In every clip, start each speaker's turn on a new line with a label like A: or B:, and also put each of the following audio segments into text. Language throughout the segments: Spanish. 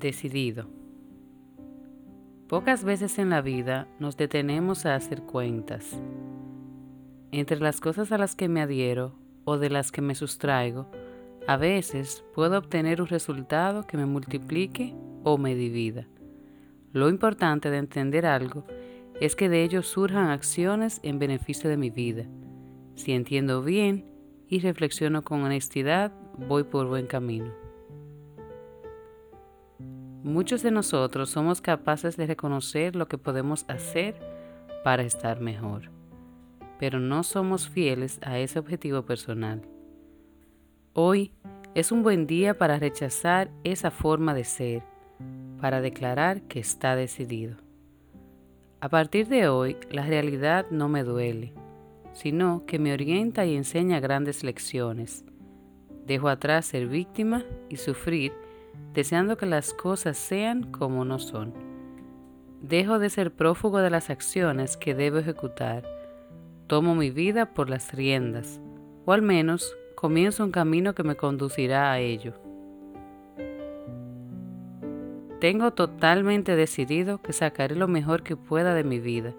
A: Decidido. Pocas veces en la vida nos detenemos a hacer cuentas. Entre las cosas a las que me adhiero o de las que me sustraigo, a veces puedo obtener un resultado que me multiplique o me divida. Lo importante de entender algo es que de ello surjan acciones en beneficio de mi vida. Si entiendo bien y reflexiono con honestidad, voy por buen camino. Muchos de nosotros somos capaces de reconocer lo que podemos hacer para estar mejor, pero no somos fieles a ese objetivo personal. Hoy es un buen día para rechazar esa forma de ser, para declarar que está decidido. A partir de hoy, la realidad no me duele, sino que me orienta y enseña grandes lecciones. Dejo atrás ser víctima y sufrir deseando que las cosas sean como no son. Dejo de ser prófugo de las acciones que debo ejecutar. Tomo mi vida por las riendas, o al menos comienzo un camino que me conducirá a ello. Tengo totalmente decidido que sacaré lo mejor que pueda de mi vida,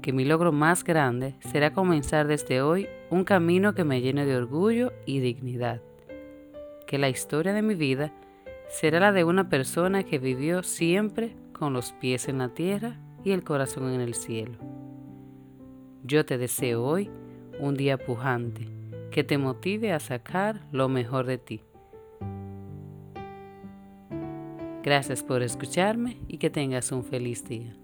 A: que mi logro más grande será comenzar desde hoy un camino que me llene de orgullo y dignidad, que la historia de mi vida será la de una persona que vivió siempre con los pies en la tierra y el corazón en el cielo. Yo te deseo hoy un día pujante que te motive a sacar lo mejor de ti. Gracias por escucharme y que tengas un feliz día.